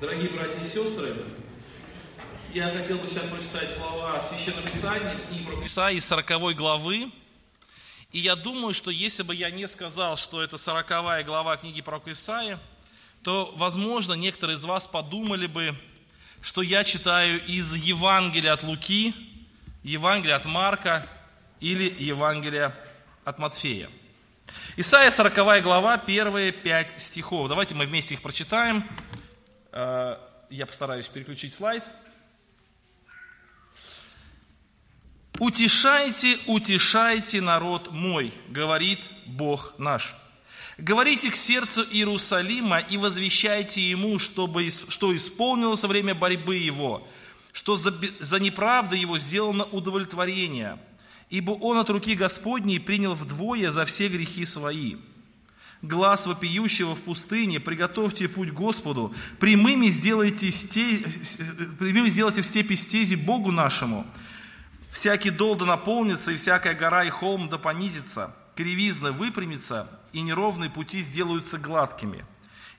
Дорогие братья и сестры, я хотел бы сейчас прочитать слова Священного Писания из книги про Исаии 40 главы. И я думаю, что если бы я не сказал, что это 40 глава книги про Исаии, то, возможно, некоторые из вас подумали бы, что я читаю из Евангелия от Луки, Евангелия от Марка или Евангелия от Матфея. Исайя 40 глава, первые пять стихов. Давайте мы вместе их прочитаем. Э, я постараюсь переключить слайд. «Утешайте, утешайте народ мой, говорит Бог наш. Говорите к сердцу Иерусалима и возвещайте ему, чтобы, что исполнилось время борьбы его, что за, за неправду его сделано удовлетворение, ибо он от руки Господней принял вдвое за все грехи свои. Глаз вопиющего в пустыне, приготовьте путь Господу, прямыми сделайте, сте, прямыми сделайте в степи стези Богу нашему. Всякий дол да наполнится, и всякая гора и холм да понизится, кривизна выпрямится, и неровные пути сделаются гладкими.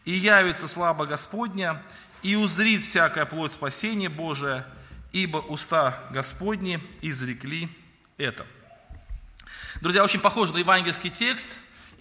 И явится слава Господня, и узрит всякая плоть спасения Божия, ибо уста Господни изрекли это. Друзья, очень похоже на евангельский текст.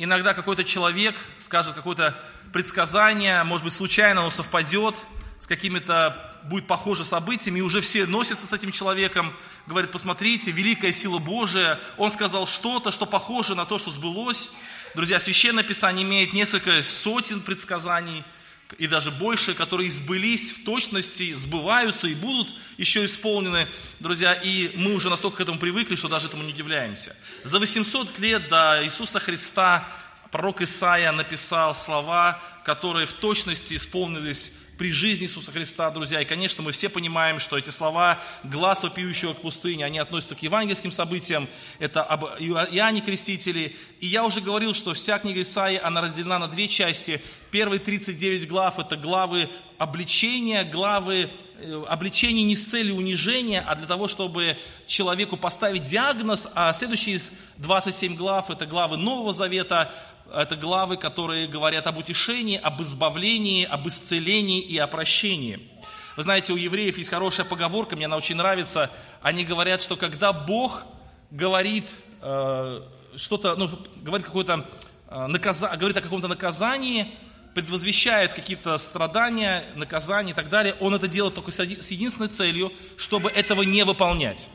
Иногда какой-то человек скажет какое-то предсказание, может быть, случайно оно совпадет с какими-то, будет похоже событиями, и уже все носятся с этим человеком, говорят, посмотрите, великая сила Божия, он сказал что-то, что похоже на то, что сбылось. Друзья, Священное Писание имеет несколько сотен предсказаний – и даже больше, которые сбылись в точности, сбываются и будут еще исполнены, друзья, и мы уже настолько к этому привыкли, что даже этому не удивляемся. За 800 лет до Иисуса Христа пророк Исаия написал слова, которые в точности исполнились при жизни Иисуса Христа, друзья. И, конечно, мы все понимаем, что эти слова «глаз вопиющего к пустыне», они относятся к евангельским событиям, это об Иоанне Крестителе. И я уже говорил, что вся книга Исаии, она разделена на две части. Первые 39 глав – это главы обличения, главы э, обличения не с целью унижения, а для того, чтобы человеку поставить диагноз, а следующие 27 глав – это главы Нового Завета, это главы, которые говорят об утешении, об избавлении, об исцелении и о прощении. Вы знаете, у евреев есть хорошая поговорка, мне она очень нравится. Они говорят, что когда Бог говорит э, что-то, ну, говорит какое-то э, наказа, говорит о каком-то наказании, предвозвещает какие-то страдания, наказания и так далее, Он это делает только с единственной целью, чтобы этого не выполнять.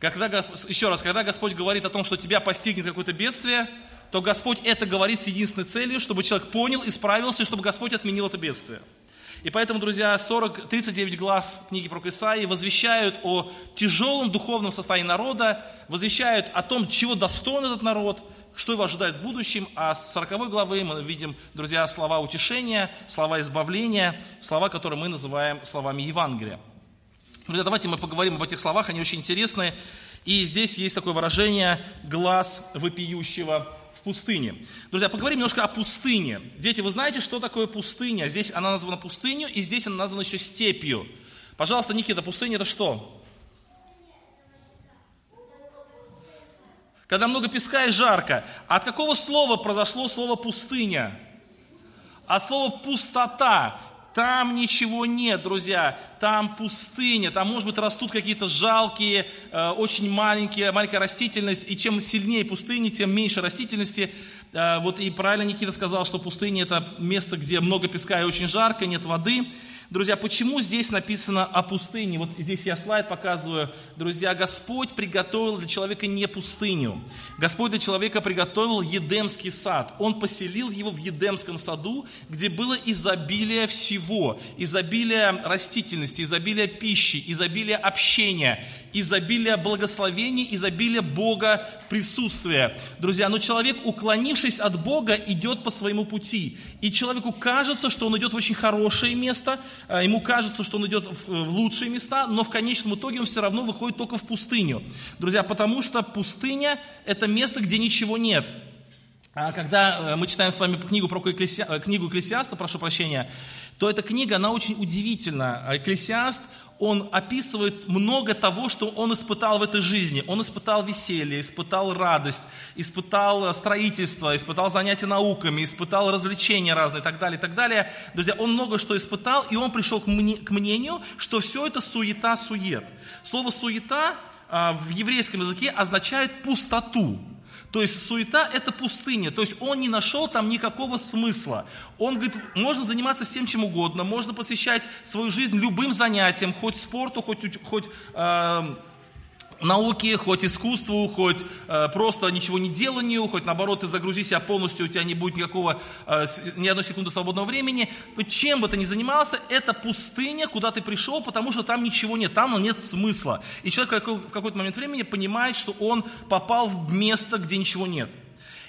Когда, еще раз, когда Господь говорит о том, что тебя постигнет какое-то бедствие, то Господь это говорит с единственной целью, чтобы человек понял, исправился, и чтобы Господь отменил это бедствие. И поэтому, друзья, 40, 39 глав книги про Исаии возвещают о тяжелом духовном состоянии народа, возвещают о том, чего достоин этот народ, что его ожидает в будущем. А с 40 главы мы видим, друзья, слова утешения, слова избавления, слова, которые мы называем словами Евангелия. Друзья, давайте мы поговорим об этих словах, они очень интересные. И здесь есть такое выражение «глаз вопиющего пустыне. Друзья, поговорим немножко о пустыне. Дети, вы знаете, что такое пустыня? Здесь она названа пустынью, и здесь она названа еще степью. Пожалуйста, Никита, пустыня это что? Когда много песка и жарко. От какого слова произошло слово пустыня? От слова пустота. Там ничего нет, друзья, там пустыня, там, может быть, растут какие-то жалкие, э, очень маленькие, маленькая растительность, и чем сильнее пустыни, тем меньше растительности. Э, вот и правильно Никита сказал, что пустыня это место, где много песка и очень жарко, нет воды. Друзья, почему здесь написано о пустыне? Вот здесь я слайд показываю. Друзья, Господь приготовил для человека не пустыню. Господь для человека приготовил Едемский сад. Он поселил его в Едемском саду, где было изобилие всего. Изобилие растительности, изобилие пищи, изобилие общения, изобилие благословений, изобилие Бога присутствия. Друзья, но человек, уклонившись от Бога, идет по своему пути. И человеку кажется, что он идет в очень хорошее место, ему кажется, что он идет в лучшие места, но в конечном итоге он все равно выходит только в пустыню. Друзья, потому что пустыня – это место, где ничего нет. а когда э, мы читаем с вами книгу про Экклеси... Э, книгу Экклесиаста, прошу прощения, то эта книга, она очень удивительна. Экклесиаст, он описывает много того, что он испытал в этой жизни. Он испытал веселье, испытал радость, испытал строительство, испытал занятия науками, испытал развлечения разные и так далее, и так далее. Друзья, он много что испытал, и он пришел к мнению, что все это суета-сует. Слово «суета» в еврейском языке означает пустоту. То есть суета – это пустыня. То есть он не нашел там никакого смысла. Он говорит, можно заниматься всем чем угодно, можно посвящать свою жизнь любым занятиям, хоть спорту, хоть, хоть э, науке, хоть искусству, хоть э, просто ничего не деланию, хоть наоборот ты загрузи себя полностью, у тебя не будет никакого, э, ни одной секунды свободного времени. Чем бы ты ни занимался, это пустыня, куда ты пришел, потому что там ничего нет, там нет смысла. И человек в какой-то момент времени понимает, что он попал в место, где ничего нет.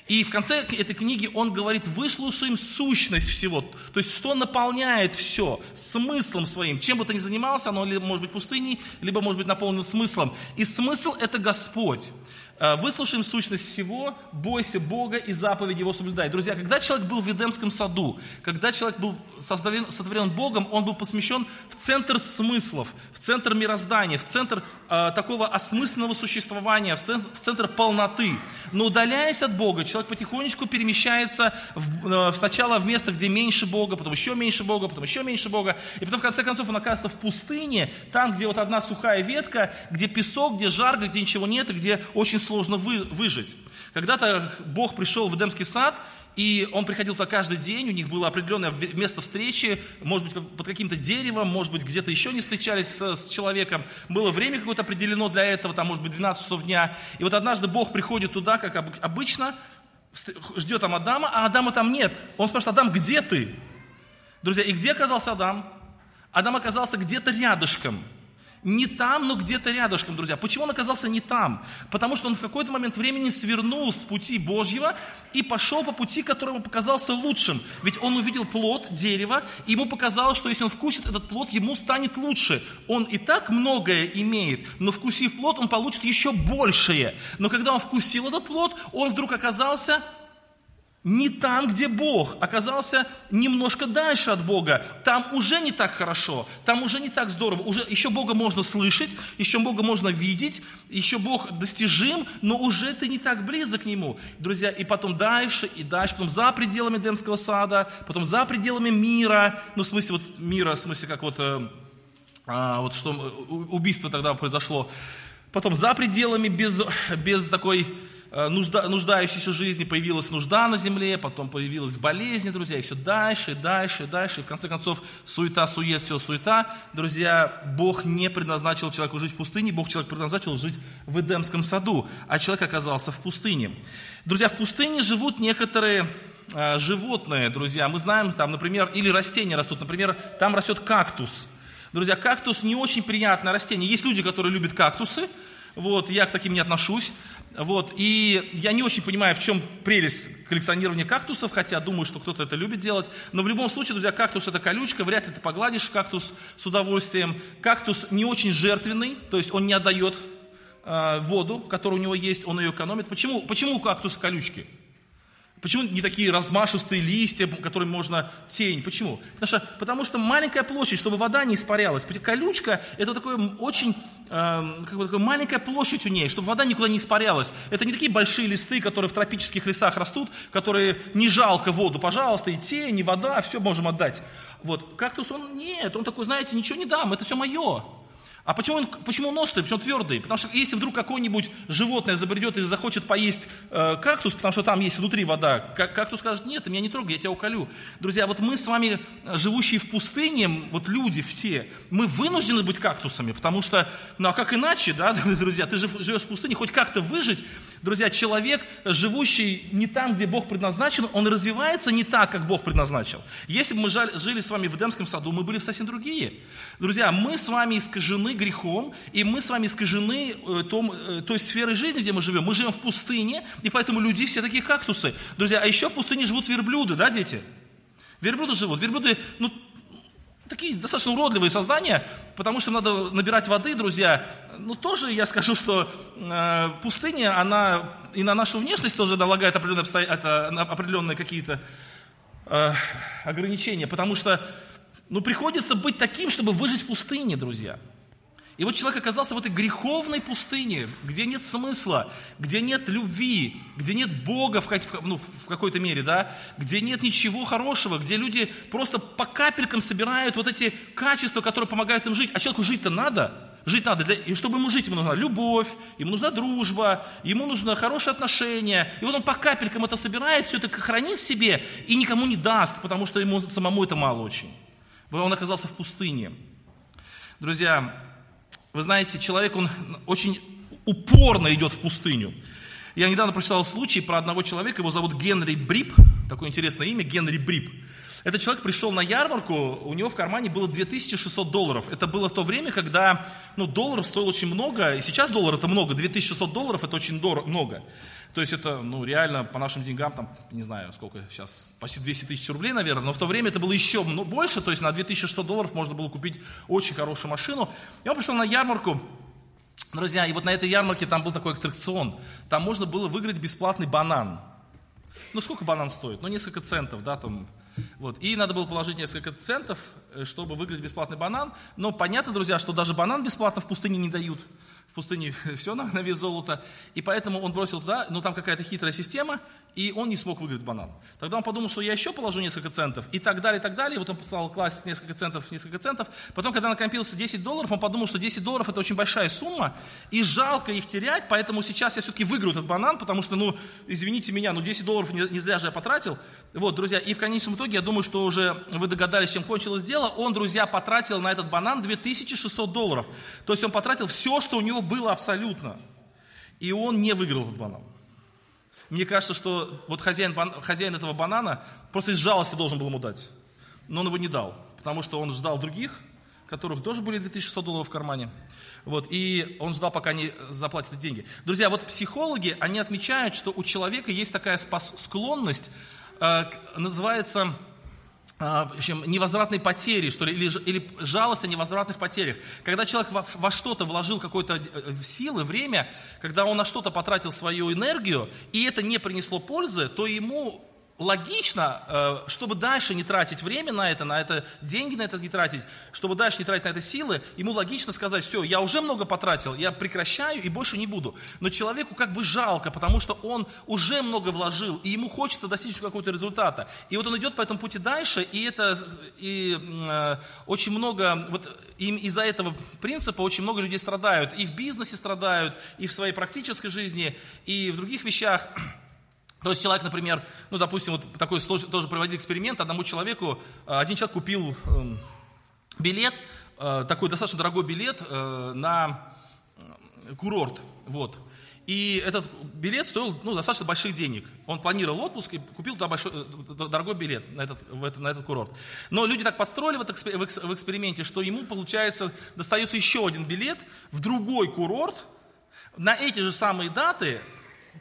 И в конце этой книги он говорит, выслушаем сущность всего. То есть, что наполняет все смыслом своим. Чем бы ты ни занимался, оно либо может быть пустыней, либо может быть наполнено смыслом. И смысл – это Господь. Э, выслушаем сущность всего, бойся Бога и заповеди Его соблюдай. Друзья, когда человек был в Едемском саду, когда человек был сотворен, сотворен Богом, он был посвящен в центр смыслов, в центр мироздания, в центр э, такого осмысленного существования, в центр, полноты. Но удаляясь от Бога, человек потихонечку перемещается в, э, сначала в место, где меньше Бога, потом еще меньше Бога, потом еще меньше Бога, и потом в конце концов он оказывается в пустыне, там, где вот одна сухая ветка, где песок, где жарко, где ничего нет, и где очень сложно вы, выжить. Когда-то Бог пришел в Эдемский сад, и он приходил туда каждый день, у них было определенное место встречи, может быть, под каким-то деревом, может быть, где-то еще не встречались с, с человеком. Было время какое-то определено для этого, там, может быть, 12 часов дня. И вот однажды Бог приходит туда, как обычно, ждет там Адама, а Адама там нет. Он спрашивает, Адам, где ты? Друзья, и где оказался Адам? Адам оказался где-то рядышком – не там, но где-то рядышком, друзья. Почему он оказался не там? Потому что он в какой-то момент времени свернул с пути Божьего и пошел по пути, который ему показался лучшим. Ведь он увидел плод, дерево, и ему показалось, что если он вкусит этот плод, ему станет лучше. Он и так многое имеет, но вкусив плод, он получит еще большее. Но когда он вкусил этот плод, он вдруг оказался не там, где Бог, оказался немножко дальше от Бога. Там уже не так хорошо, там уже не так здорово. Уже, еще Бога можно слышать, еще Бога можно видеть, еще Бог достижим, но уже ты не так близок к Нему. Друзья, и потом дальше, и дальше, потом за пределами Демского сада, потом за пределами мира, ну, в смысле вот мира, в смысле как вот, э, а, вот что убийство тогда произошло, потом за пределами без, без такой Э, нужда, нуждающейся жизни появилась нужда на земле, потом появилась болезнь, друзья, и все дальше, дальше, дальше. И в конце концов, суета, сует, все суета. Друзья, Бог не предназначил человеку жить в пустыне, Бог человек предназначил жить в Эдемском саду, а человек оказался в пустыне. Друзья, в пустыне живут некоторые э, животные, друзья. Мы знаем, там, например, или растения растут. Например, там растет кактус. Друзья, кактус не очень приятное растение. Есть люди, которые любят кактусы, вот, я к таким не отношусь. Вот, и я не очень понимаю, в чем прелесть коллекционирования кактусов, хотя думаю, что кто-то это любит делать. Но в любом случае, друзья, кактус это колючка, вряд ли ты погладишь кактус с удовольствием. Кактус не очень жертвенный, то есть он не отдает э, воду, которая у него есть, он ее экономит. Почему, почему у кактуса колючки? Почему не такие размашистые листья, которым можно тень? Почему? Потому что, потому что маленькая площадь, чтобы вода не испарялась. Колючка – это такое очень э, как бы такая маленькая площадь у ней, чтобы вода никуда не испарялась. Это не такие большие листы, которые в тропических лесах растут, которые не жалко воду. Пожалуйста, и тень, и вода, все можем отдать. Вот. Кактус, он нет, он такой, знаете, ничего не дам, это все мое. А почему он, почему он острый, почему он твердый? Потому что если вдруг какое-нибудь животное забредет и захочет поесть э, кактус, потому что там есть внутри вода, как, кактус скажет, нет, ты меня не трогай, я тебя уколю. Друзья, вот мы с вами, э, живущие в пустыне, вот люди все, мы вынуждены быть кактусами, потому что, ну а как иначе, да, друзья, ты живешь в пустыне, хоть как-то выжить, Друзья, человек, живущий не там, где Бог предназначен, он развивается не так, как Бог предназначил. Если бы мы жили с вами в Эдемском саду, мы были совсем другие. Друзья, мы с вами искажены грехом, и мы с вами искажены э, том, э, той сферой жизни, где мы живем. Мы живем в пустыне, и поэтому люди все такие кактусы. Друзья, а еще в пустыне живут верблюды, да, дети? Верблюды живут. Верблюды, ну, Такие достаточно уродливые создания, потому что надо набирать воды, друзья. Ну, тоже я скажу, что э, пустыня, она и на нашу внешность тоже налагает определенные, обсто... это, определенные какие-то э, ограничения, потому что, ну, приходится быть таким, чтобы выжить в пустыне, друзья. И вот человек оказался в этой греховной пустыне, где нет смысла, где нет любви, где нет Бога в, ну, в какой-то мере, да, где нет ничего хорошего, где люди просто по капелькам собирают вот эти качества, которые помогают им жить. А человеку жить-то надо. Жить надо. Для, и чтобы ему жить, ему нужна любовь, ему нужна дружба, ему нужно хорошее отношение. И вот он по капелькам это собирает, все это хранит в себе и никому не даст, потому что ему самому это мало очень. Он оказался в пустыне. Друзья, вы знаете, человек, он очень упорно идет в пустыню. Я недавно прочитал случай про одного человека, его зовут Генри Брип, такое интересное имя, Генри Брип. Этот человек пришел на ярмарку, у него в кармане было 2600 долларов. Это было в то время, когда ну, долларов стоил очень много, и сейчас доллар это много, 2600 долларов это очень дорого, много. То есть это, ну, реально по нашим деньгам, там, не знаю, сколько сейчас, почти 200 тысяч рублей, наверное, но в то время это было еще больше, то есть на 2600 долларов можно было купить очень хорошую машину. И он пришел на ярмарку, друзья, и вот на этой ярмарке там был такой аттракцион, там можно было выиграть бесплатный банан. Ну, сколько банан стоит? Ну, несколько центов, да, там, вот. И надо было положить несколько центов, э, чтобы выиграть бесплатный банан. Но понятно, друзья, что даже банан бесплатно в пустыне не дают в пустыне все на, на вес золота, и поэтому он бросил туда, но там какая-то хитрая система, и он не смог выиграть банан. Тогда он подумал, что я еще положу несколько центов, и так далее, и так далее, и вот он стал класть несколько центов, несколько центов, потом, когда накопился 10 долларов, он подумал, что 10 долларов это очень большая сумма, и жалко их терять, поэтому сейчас я все-таки выиграю этот банан, потому что, ну, извините меня, ну 10 долларов не, не зря же я потратил, вот, друзья, и в конечном итоге, я думаю, что уже вы догадались, чем кончилось дело, он, друзья, потратил на этот банан 2600 долларов, то есть он потратил все, что у него было абсолютно. И он не выиграл этот банан. Мне кажется, что вот хозяин, хозяин этого банана просто из жалости должен был ему дать. Но он его не дал, потому что он ждал других, которых тоже были 2600 долларов в кармане. Вот, и он ждал, пока они заплатят эти деньги. Друзья, вот психологи, они отмечают, что у человека есть такая склонность, э, называется а, в общем, невозвратной потери, что ли, или, или жалость о невозвратных потерях. Когда человек во, во что-то вложил какой-то э, силы, время, когда он на что-то потратил свою энергию, и это не принесло пользы, то ему логично, э, чтобы дальше не тратить время на это, на это деньги на это не тратить, чтобы дальше не тратить на это силы, ему логично сказать, все, я уже много потратил, я прекращаю и больше не буду. Но человеку как бы жалко, потому что он уже много вложил, и ему хочется достичь какого-то результата. И вот он идет по этому пути дальше, и это и, э, очень много, вот им из-за этого принципа очень много людей страдают, и в бизнесе страдают, и в своей практической жизни, и в других вещах. То есть человек, например, ну, допустим, вот такой тоже проводили эксперимент, одному человеку, э, один человек купил эм, билет, э, такой достаточно дорогой билет э, на курорт, вот. И этот билет стоил ну, достаточно больших денег. Он планировал отпуск и купил туда большой, дорогой билет на этот, в этот, на этот курорт. Но люди так подстроили в эксперименте, что ему, получается, достается еще один билет в другой курорт на эти же самые даты,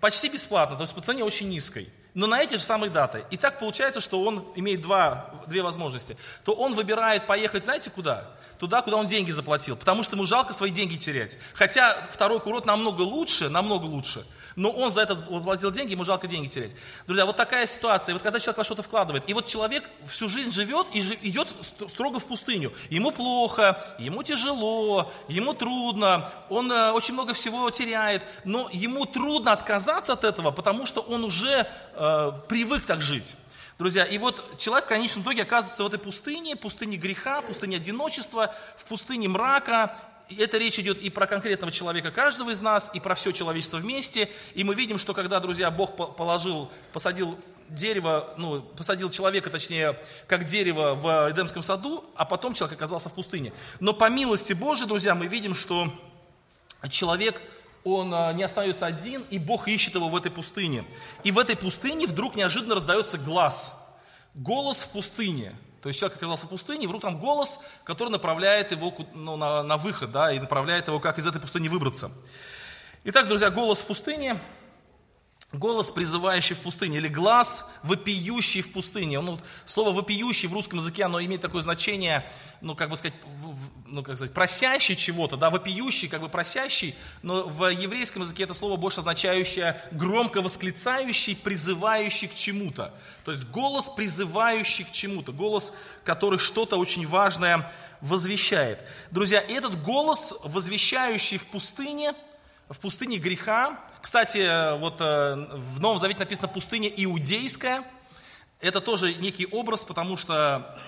почти бесплатно, то есть по цене очень низкой, но на эти же самые даты. И так получается, что он имеет два, две возможности. То он выбирает поехать, знаете куда? Туда, куда он деньги заплатил, потому что ему жалко свои деньги терять. Хотя второй курорт намного лучше, намного лучше – но он за это платил деньги, ему жалко деньги терять. Друзья, вот такая ситуация. Вот когда человек во что-то вкладывает, и вот человек всю жизнь живет и идет строго в пустыню. Ему плохо, ему тяжело, ему трудно, он э, очень много всего теряет, но ему трудно отказаться от этого, потому что он уже э, привык так жить. Друзья, и вот человек в конечном итоге оказывается в этой пустыне, пустыне греха, пустыне одиночества, в пустыне мрака, это речь идет и про конкретного человека каждого из нас, и про все человечество вместе. И мы видим, что когда, друзья, Бог положил, посадил дерево, ну, посадил человека, точнее, как дерево в Эдемском саду, а потом человек оказался в пустыне. Но по милости Божией, друзья, мы видим, что человек, он а, не остается один, и Бог ищет его в этой пустыне. И в этой пустыне вдруг неожиданно раздается глаз. Голос в пустыне. То есть человек оказался в пустыне, и вдруг там голос, который направляет его ну, на, на выход, да, и направляет его, как из этой пустыни выбраться. Итак, друзья, голос в пустыне. Голос, призывающий в пустыне, или глаз, вопиющий в пустыне. Ну, слово вопиющий в русском языке, оно имеет такое значение, ну, как бы сказать, ну, как сказать, просящий чего-то, да, вопиющий, как бы просящий, но в еврейском языке это слово больше означающее громко восклицающий, призывающий к чему-то. То есть голос, призывающий к чему-то, голос, который что-то очень важное возвещает. Друзья, этот голос, возвещающий в пустыне, в пустыне греха, кстати, вот э, в Новом Завете написано пустыня иудейская. Это тоже некий образ, потому что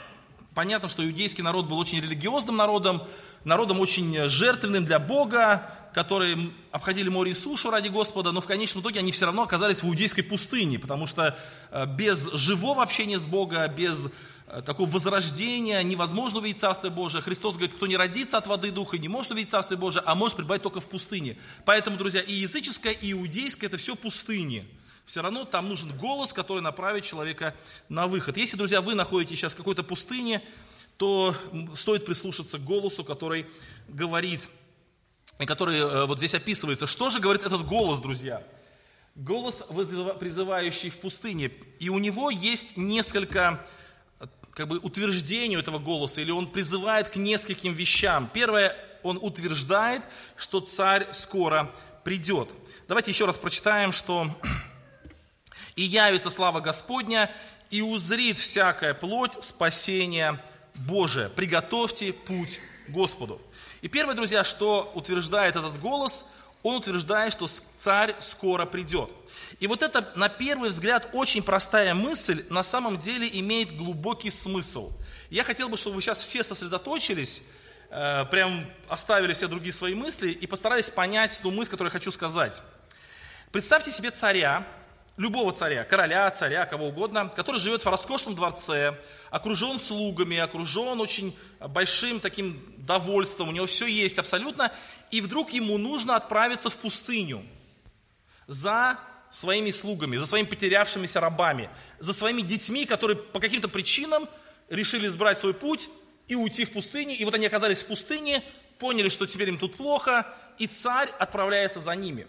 понятно, что иудейский народ был очень религиозным народом, народом очень жертвенным для Бога, которые обходили море и сушу ради Господа, но в конечном итоге они все равно оказались в иудейской пустыне, потому что э, без живого общения с Богом, без Э, такого возрождения, невозможно увидеть Царствие Божие. Христос говорит, кто не родится от воды и духа, не может увидеть Царствие Божие, а может пребывать только в пустыне. Поэтому, друзья, и языческое, и иудейское – это все пустыни. Все равно там нужен голос, который направит человека на выход. Если, друзья, вы находитесь сейчас в какой-то пустыне, то стоит прислушаться к голосу, который говорит, и который э, вот здесь описывается. Что же говорит этот голос, друзья? Голос, призывающий в пустыне. И у него есть несколько как бы утверждению этого голоса, или он призывает к нескольким вещам. Первое, он утверждает, что царь скоро придет. Давайте еще раз прочитаем, что «И явится слава Господня, и узрит всякая плоть спасения Божия. Приготовьте путь Господу». И первое, друзья, что утверждает этот голос, он утверждает, что царь скоро придет – и вот это, на первый взгляд, очень простая мысль, на самом деле имеет глубокий смысл. Я хотел бы, чтобы вы сейчас все сосредоточились, э, прям оставили все другие свои мысли и постарались понять ту мысль, которую я хочу сказать. Представьте себе царя, любого царя, короля, царя, кого угодно, который живет в роскошном дворце, окружен слугами, окружен очень большим таким довольством, у него все есть абсолютно, и вдруг ему нужно отправиться в пустыню за своими слугами, за своими потерявшимися рабами, за своими детьми, которые по каким-то причинам решили избрать свой путь и уйти в пустыне. И вот они оказались в пустыне, поняли, что теперь им тут плохо, и царь отправляется за ними.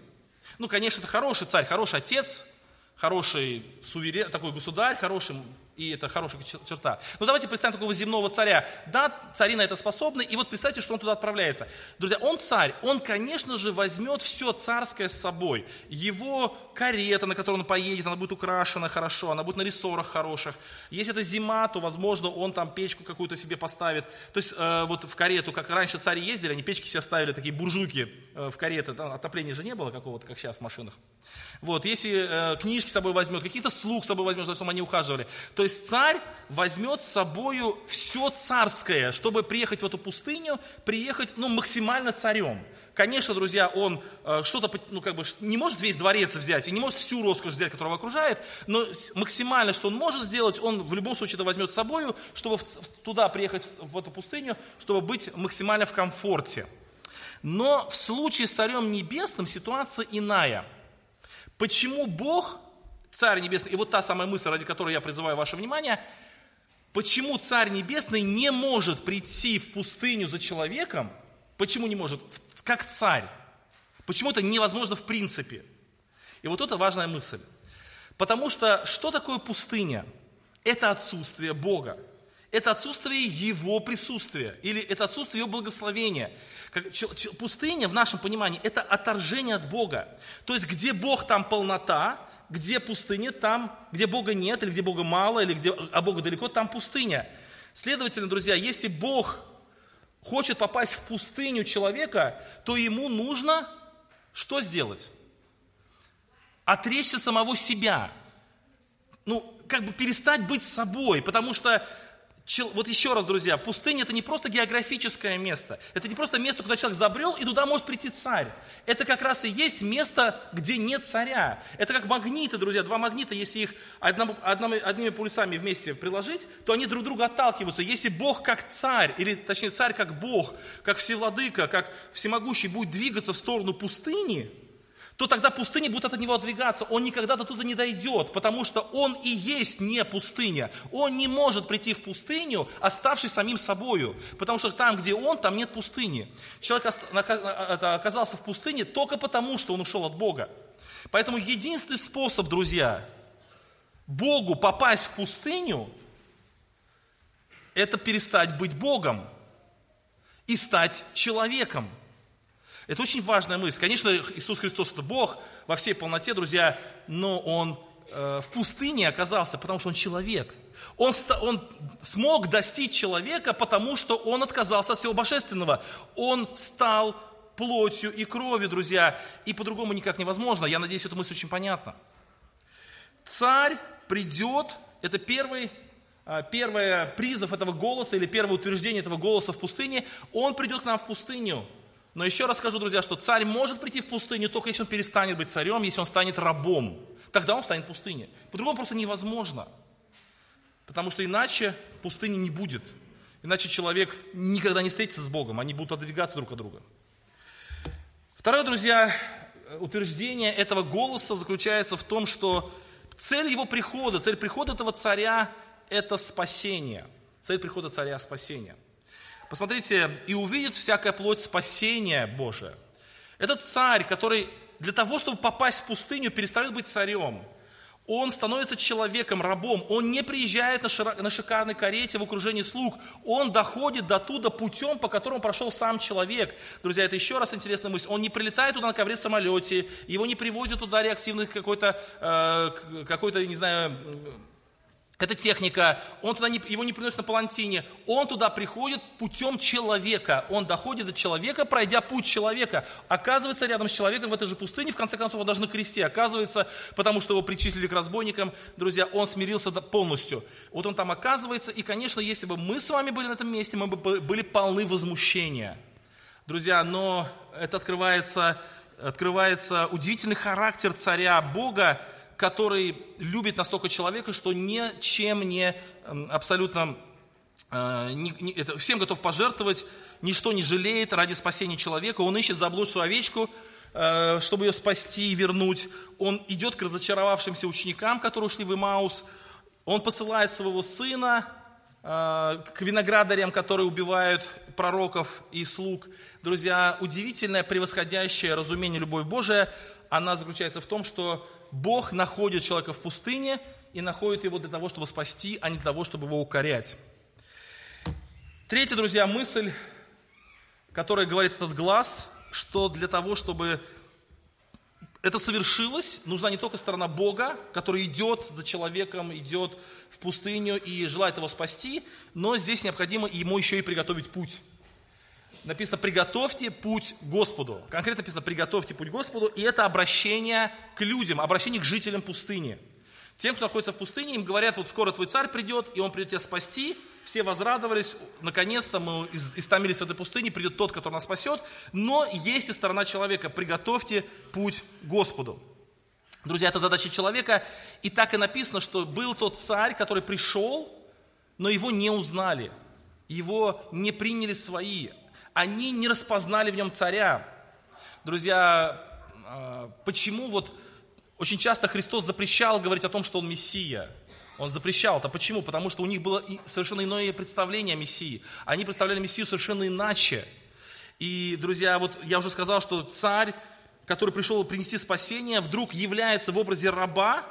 Ну, конечно, это хороший царь, хороший отец, хороший суверен, такой государь, хороший и это хорошая черта. Но давайте представим такого земного царя. Да, цари на это способны, и вот представьте, что он туда отправляется. Друзья, он царь, он, конечно же, возьмет все царское с собой. Его карета, на которой он поедет, она будет украшена хорошо, она будет на рессорах хороших. Если это зима, то, возможно, он там печку какую-то себе поставит. То есть, э, вот в карету, как раньше цари ездили, они печки себе ставили, такие буржуйки э, в кареты. Там отопления же не было какого-то, как сейчас в машинах. Вот, если э, книжки с собой возьмет, каких-то слуг с собой возьмет, чтобы они ухаживали. То есть царь возьмет с собою все царское, чтобы приехать в эту пустыню, приехать ну, максимально царем. Конечно, друзья, он э, что-то, ну, как бы, не может весь дворец взять и не может всю роскошь взять, которая его окружает, но максимально, что он может сделать, он в любом случае это возьмет с собой, чтобы в, туда приехать, в эту пустыню, чтобы быть максимально в комфорте. Но в случае с Царем Небесным ситуация иная. Почему Бог Царь Небесный, и вот та самая мысль, ради которой я призываю ваше внимание, почему Царь Небесный не может прийти в пустыню за человеком, почему не может, как царь, почему это невозможно в принципе. И вот это важная мысль. Потому что что такое пустыня? Это отсутствие Бога. Это отсутствие Его присутствия. Или это отсутствие Его благословения. Пустыня, в нашем понимании, это отторжение от Бога. То есть, где Бог, там полнота, где пустыня, там, где Бога нет, или где Бога мало, или где а Бога далеко, там пустыня. Следовательно, друзья, если Бог хочет попасть в пустыню человека, то ему нужно что сделать? Отречься самого себя. Ну, как бы перестать быть собой, потому что вот еще раз, друзья, пустыня это не просто географическое место, это не просто место, куда человек забрел, и туда может прийти царь. Это как раз и есть место, где нет царя. Это как магниты, друзья, два магнита, если их одним, одними полюсами вместе приложить, то они друг друга отталкиваются. Если Бог как царь, или точнее царь как Бог, как всевладыка, как всемогущий будет двигаться в сторону пустыни, то тогда пустыня будет от него отдвигаться. Он никогда до туда не дойдет, потому что он и есть не пустыня. Он не может прийти в пустыню, оставшись самим собою, потому что там, где он, там нет пустыни. Человек оказался в пустыне только потому, что он ушел от Бога. Поэтому единственный способ, друзья, Богу попасть в пустыню, это перестать быть Богом и стать человеком. Это очень важная мысль. Конечно, Иисус Христос это Бог во всей полноте, друзья, но Он э, в пустыне оказался, потому что Он человек. Он, он смог достичь человека, потому что Он отказался от всего божественного. Он стал плотью и кровью, друзья, и по-другому никак невозможно. Я надеюсь, эта мысль очень понятна. Царь придет, это первый, а, первый призыв этого голоса или первое утверждение этого голоса в пустыне, он придет к нам в пустыню. Но еще раз скажу, друзья, что царь может прийти в пустыню только если он перестанет быть царем, если он станет рабом. Тогда он станет пустыней. По-другому просто невозможно. Потому что иначе пустыни не будет. Иначе человек никогда не встретится с Богом, они будут отодвигаться друг от друга. Второе, друзья, утверждение этого голоса заключается в том, что цель его прихода, цель прихода этого царя – это спасение. Цель прихода царя – спасение. Посмотрите, и увидит всякая плоть спасения Божие. Этот царь, который для того, чтобы попасть в пустыню, перестает быть царем – он становится человеком, рабом. Он не приезжает на, шира, на шикарной карете в окружении слуг. Он доходит до туда путем, по которому прошел сам человек. Друзья, это еще раз интересная мысль. Он не прилетает туда на ковре самолете, его не привозят туда реактивных какой-то, э, какой-то, не знаю, эта техника, он туда не, его не приносит на палантине, он туда приходит путем человека, он доходит до человека, пройдя путь человека, оказывается рядом с человеком в этой же пустыне, в конце концов, он даже на кресте оказывается, потому что его причислили к разбойникам, друзья, он смирился полностью. Вот он там оказывается, и, конечно, если бы мы с вами были на этом месте, мы бы были полны возмущения. Друзья, но это открывается, открывается удивительный характер царя Бога, который любит настолько человека, что ничем не эм, абсолютно э, всем готов пожертвовать, ничто не жалеет ради спасения человека. Он ищет заблудшую овечку, э, чтобы ее спасти и вернуть. Он идет к разочаровавшимся ученикам, которые ушли в Имаус. Он посылает своего сына э, к виноградарям, которые убивают пророков и слуг. Друзья, удивительное, превосходящее разумение любовь Божия, она заключается в том, что Бог находит человека в пустыне и находит его для того, чтобы спасти, а не для того, чтобы его укорять. Третья, друзья, мысль, которая говорит этот глаз, что для того, чтобы это совершилось, нужна не только сторона Бога, который идет за человеком, идет в пустыню и желает его спасти, но здесь необходимо ему еще и приготовить путь написано «приготовьте путь Господу». Конкретно написано «приготовьте путь Господу», и это обращение к людям, обращение к жителям пустыни. Тем, кто находится в пустыне, им говорят, вот скоро твой царь придет, и он придет тебя спасти. Все возрадовались, наконец-то мы истомились в этой пустыне, придет тот, который нас спасет. Но есть и сторона человека, приготовьте путь Господу. Друзья, это задача человека. И так и написано, что был тот царь, который пришел, но его не узнали. Его не приняли свои они не распознали в нем царя. Друзья, а, почему вот очень часто Христос запрещал говорить о том, что Он Мессия? Он запрещал это. Почему? Потому что у них было совершенно иное представление о Мессии. Они представляли Мессию совершенно иначе. И, друзья, вот я уже сказал, что царь, который пришел принести спасение, вдруг является в образе раба,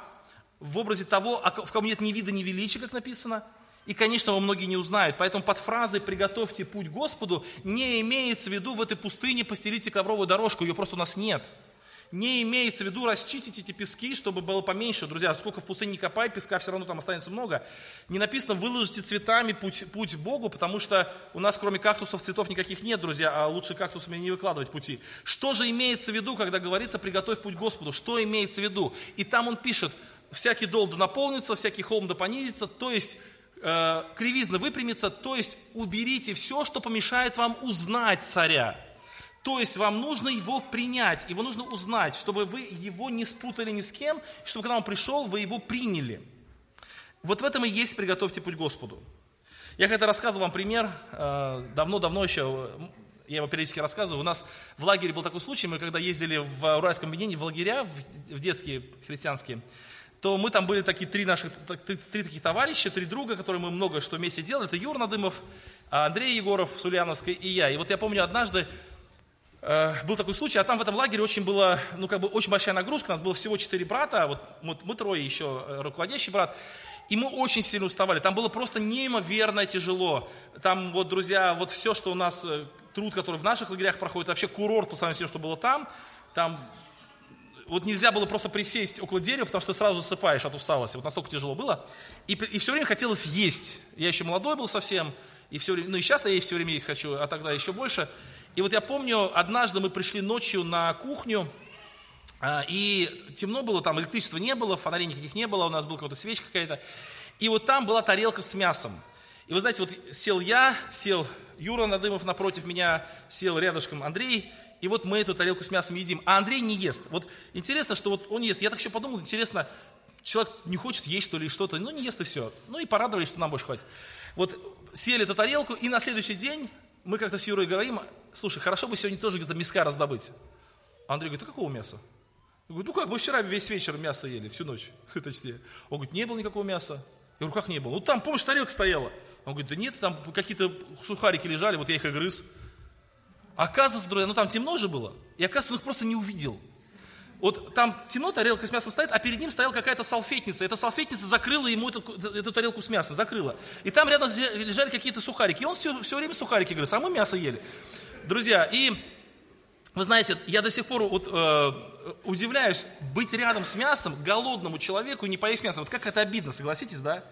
в образе того, в ком нет ни вида, ни величия, как написано – и, конечно, его многие не узнают. Поэтому под фразой «приготовьте путь Господу» не имеется в виду в этой пустыне постелите ковровую дорожку, ее просто у нас нет. Не имеется в виду расчистить эти пески, чтобы было поменьше. Друзья, сколько в пустыне не копай, песка все равно там останется много. Не написано «выложите цветами путь, путь Богу», потому что у нас кроме кактусов цветов никаких нет, друзья, а лучше кактусами не выкладывать пути. Что же имеется в виду, когда говорится «приготовь путь Господу»? Что имеется в виду? И там он пишет «всякий дол да наполнится, всякий холм да понизится», то есть э, кривизна выпрямится, то есть уберите все, что помешает вам узнать царя. То есть вам нужно его принять, его нужно узнать, чтобы вы его не спутали ни с кем, чтобы когда он пришел, вы его приняли. Вот в этом и есть «Приготовьте путь Господу». Я когда рассказывал вам пример, э, давно-давно еще, я его периодически рассказываю, у нас в лагере был такой случай, мы когда ездили в Уральском объединении в лагеря, в детские христианские, то мы там были такие три наших, три, таких товарища, три друга, которые мы много что вместе делали. Это Юр Надымов, Андрей Егоров с Ульяновской и я. И вот я помню однажды, э, был такой случай, а там в этом лагере очень была, ну, как бы очень большая нагрузка, у нас было всего четыре брата, вот мы, мы трое, еще э, руководящий брат, и мы очень сильно уставали, там было просто неимоверно тяжело. Там вот, друзья, вот все, что у нас, э, труд, который в наших лагерях проходит, вообще курорт по сравнению с тем, что было там, там вот нельзя было просто присесть около дерева, потому что сразу засыпаешь от усталости. Вот настолько тяжело было. И, и все время хотелось есть. Я еще молодой был совсем, и все время, ну и сейчас я все время есть хочу, а тогда еще больше. И вот я помню, однажды мы пришли ночью на кухню, а, и темно было, там электричества не было, фонарей никаких не было, у нас была какая-то свечка какая-то. И вот там была тарелка с мясом. И вы знаете, вот сел я, сел Юра Надымов напротив меня, сел рядышком Андрей, и вот мы эту тарелку с мясом едим, а Андрей не ест. Вот интересно, что вот он ест. Я так еще подумал, интересно, человек не хочет есть что ли что-то, ну не ест и все. Ну и порадовались, что нам больше хватит. Вот съели эту тарелку, и на следующий день мы как-то с Юрой говорим, слушай, хорошо бы сегодня тоже где-то мяска раздобыть. Андрей говорит, а какого мяса? Я говорю, ну как, мы вчера весь вечер мясо ели, всю ночь, точнее. Он говорит, не было никакого мяса. Я говорю, как не было? Ну там, помнишь, тарелка стояла. Он говорит, да нет, там какие-то сухарики лежали, вот я их и грыз. Оказывается, друзья, ну там темно же было, и оказывается, он их просто не увидел. Вот там темно, тарелка с мясом стоит, а перед ним стояла какая-то салфетница. Эта салфетница закрыла ему эту, эту тарелку с мясом, закрыла. И там рядом лежали какие-то сухарики. И он все, все время сухарики грыз, а мы мясо ели. Друзья, и вы знаете, я до сих пор вот, э, удивляюсь, быть рядом с мясом, голодному человеку и не поесть мясо. Вот как это обидно, согласитесь, да?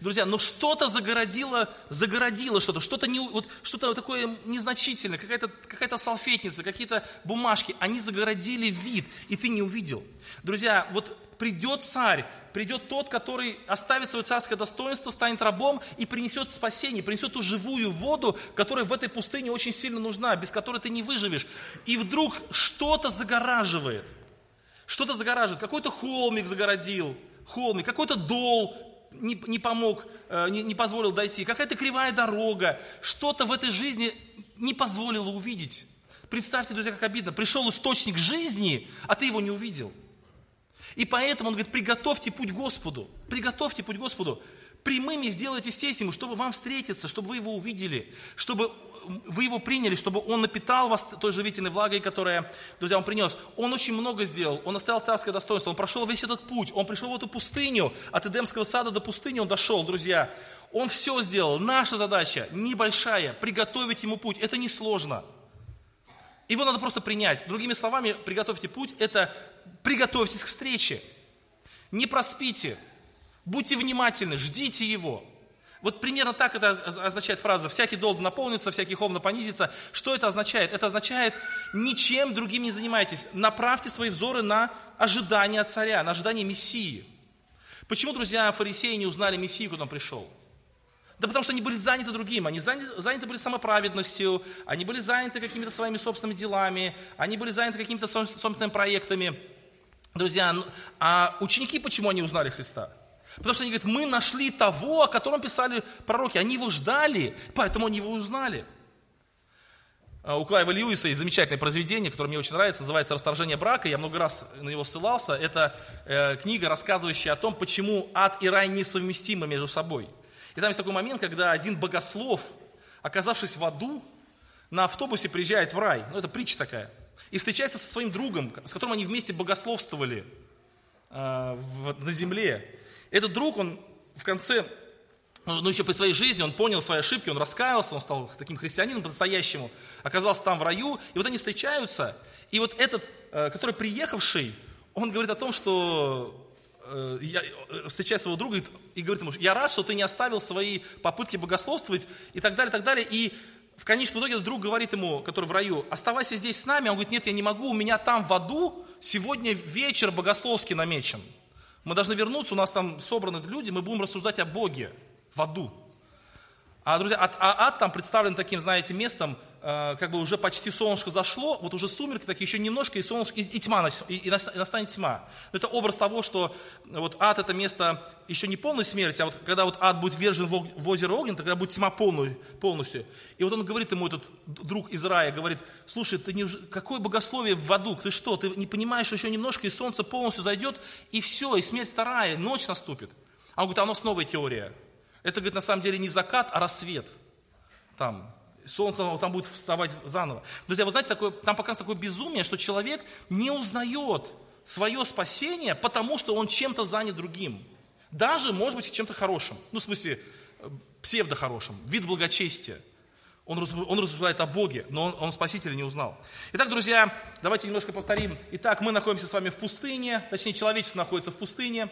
Друзья, но что-то загородило, загородило что-то, что-то не, вот, что такое незначительное, какая-то какая салфетница, какие-то бумажки, они загородили вид, и ты не увидел. Друзья, вот придет царь, придет тот, который оставит свое царское достоинство, станет рабом и принесет спасение, принесет ту живую воду, которая в этой пустыне очень сильно нужна, без которой ты не выживешь. И вдруг что-то загораживает. Что-то загораживает. Какой-то холмик загородил, холмик, какой-то дол не, не помог, э, не, не позволил дойти, какая-то кривая дорога, что-то в этой жизни не позволило увидеть. Представьте, друзья, как обидно. Пришел источник жизни, а ты его не увидел. И поэтому он говорит, приготовьте путь Господу, приготовьте путь Господу. Прямыми сделайте стезь ему, чтобы вам встретиться, чтобы вы его увидели, чтобы вы его приняли, чтобы он напитал вас той живительной влагой, которая, друзья, он принес. Он очень много сделал, он оставил царское достоинство, он прошел весь этот путь, он пришел в эту пустыню, от Эдемского сада до пустыни он дошел, друзья. Он все сделал. Наша задача небольшая, приготовить ему путь. Это несложно. Его надо просто принять. Другими словами, приготовьте путь, это приготовьтесь к встрече. Не проспите. Будьте внимательны, ждите его. Вот примерно так это означает фраза «всякий долг наполнится, всякий холм понизится». Что это означает? Это означает «ничем другим не занимайтесь». Направьте свои взоры на ожидание царя, на ожидание Мессии. Почему, друзья, фарисеи не узнали Мессию, когда он пришел? Да потому что они были заняты другим, они заняты, заняты были самоправедностью, они были заняты какими-то своими собственными делами, они были заняты какими-то собственными проектами. Друзья, а ученики почему они узнали Христа? Потому что они говорят, мы нашли того, о котором писали пророки. Они его ждали, поэтому они его узнали. А, у Клайва Льюиса есть замечательное произведение, которое мне очень нравится, называется «Расторжение брака». Я много раз на него ссылался. Это э, книга, рассказывающая о том, почему ад и рай несовместимы между собой. И там есть такой момент, когда один богослов, оказавшись в аду, на автобусе приезжает в рай. Ну, это притча такая. И встречается со своим другом, с которым они вместе богословствовали э, в, на земле. Этот друг, он в конце, ну еще при своей жизни, он понял свои ошибки, он раскаялся, он стал таким христианином по-настоящему, оказался там в раю, и вот они встречаются, и вот этот, э, который приехавший, он говорит о том, что я э, встречаю своего друга и говорит ему, я рад, что ты не оставил свои попытки богословствовать и так далее, и так далее. И в конечном итоге друг говорит ему, который в раю, оставайся здесь с нами. Он говорит, нет, я не могу, у меня там в аду сегодня вечер богословский намечен. Мы должны вернуться, у нас там собраны люди, мы будем рассуждать о Боге в аду. А, друзья, ад, а ад там представлен таким, знаете, местом, э, как бы уже почти солнышко зашло, вот уже сумерки такие, еще немножко, и солнышко, и, и тьма, и, и настанет тьма. Но это образ того, что вот ад это место еще не полной смерти, а вот когда вот ад будет вержен в, озеро огнен, тогда будет тьма полную, полностью. И вот он говорит ему, этот друг из рая, говорит, слушай, ты не, какое богословие в аду, ты что, ты не понимаешь, еще немножко, и солнце полностью зайдет, и все, и смерть вторая, ночь наступит. А он говорит, а у нас новая теория. Это, говорит, на самом деле не закат, а рассвет. Там. Солнце там будет вставать заново. Друзья, вы знаете, такое, там показано такое безумие, что человек не узнает свое спасение, потому что он чем-то занят другим. Даже, может быть, чем-то хорошим. Ну, в смысле, э, псевдохорошим, вид благочестия. Он, он рассуждает о Боге, но он, он Спасителя не узнал. Итак, друзья, давайте немножко повторим. Итак, мы находимся с вами в пустыне, точнее, человечество находится в пустыне.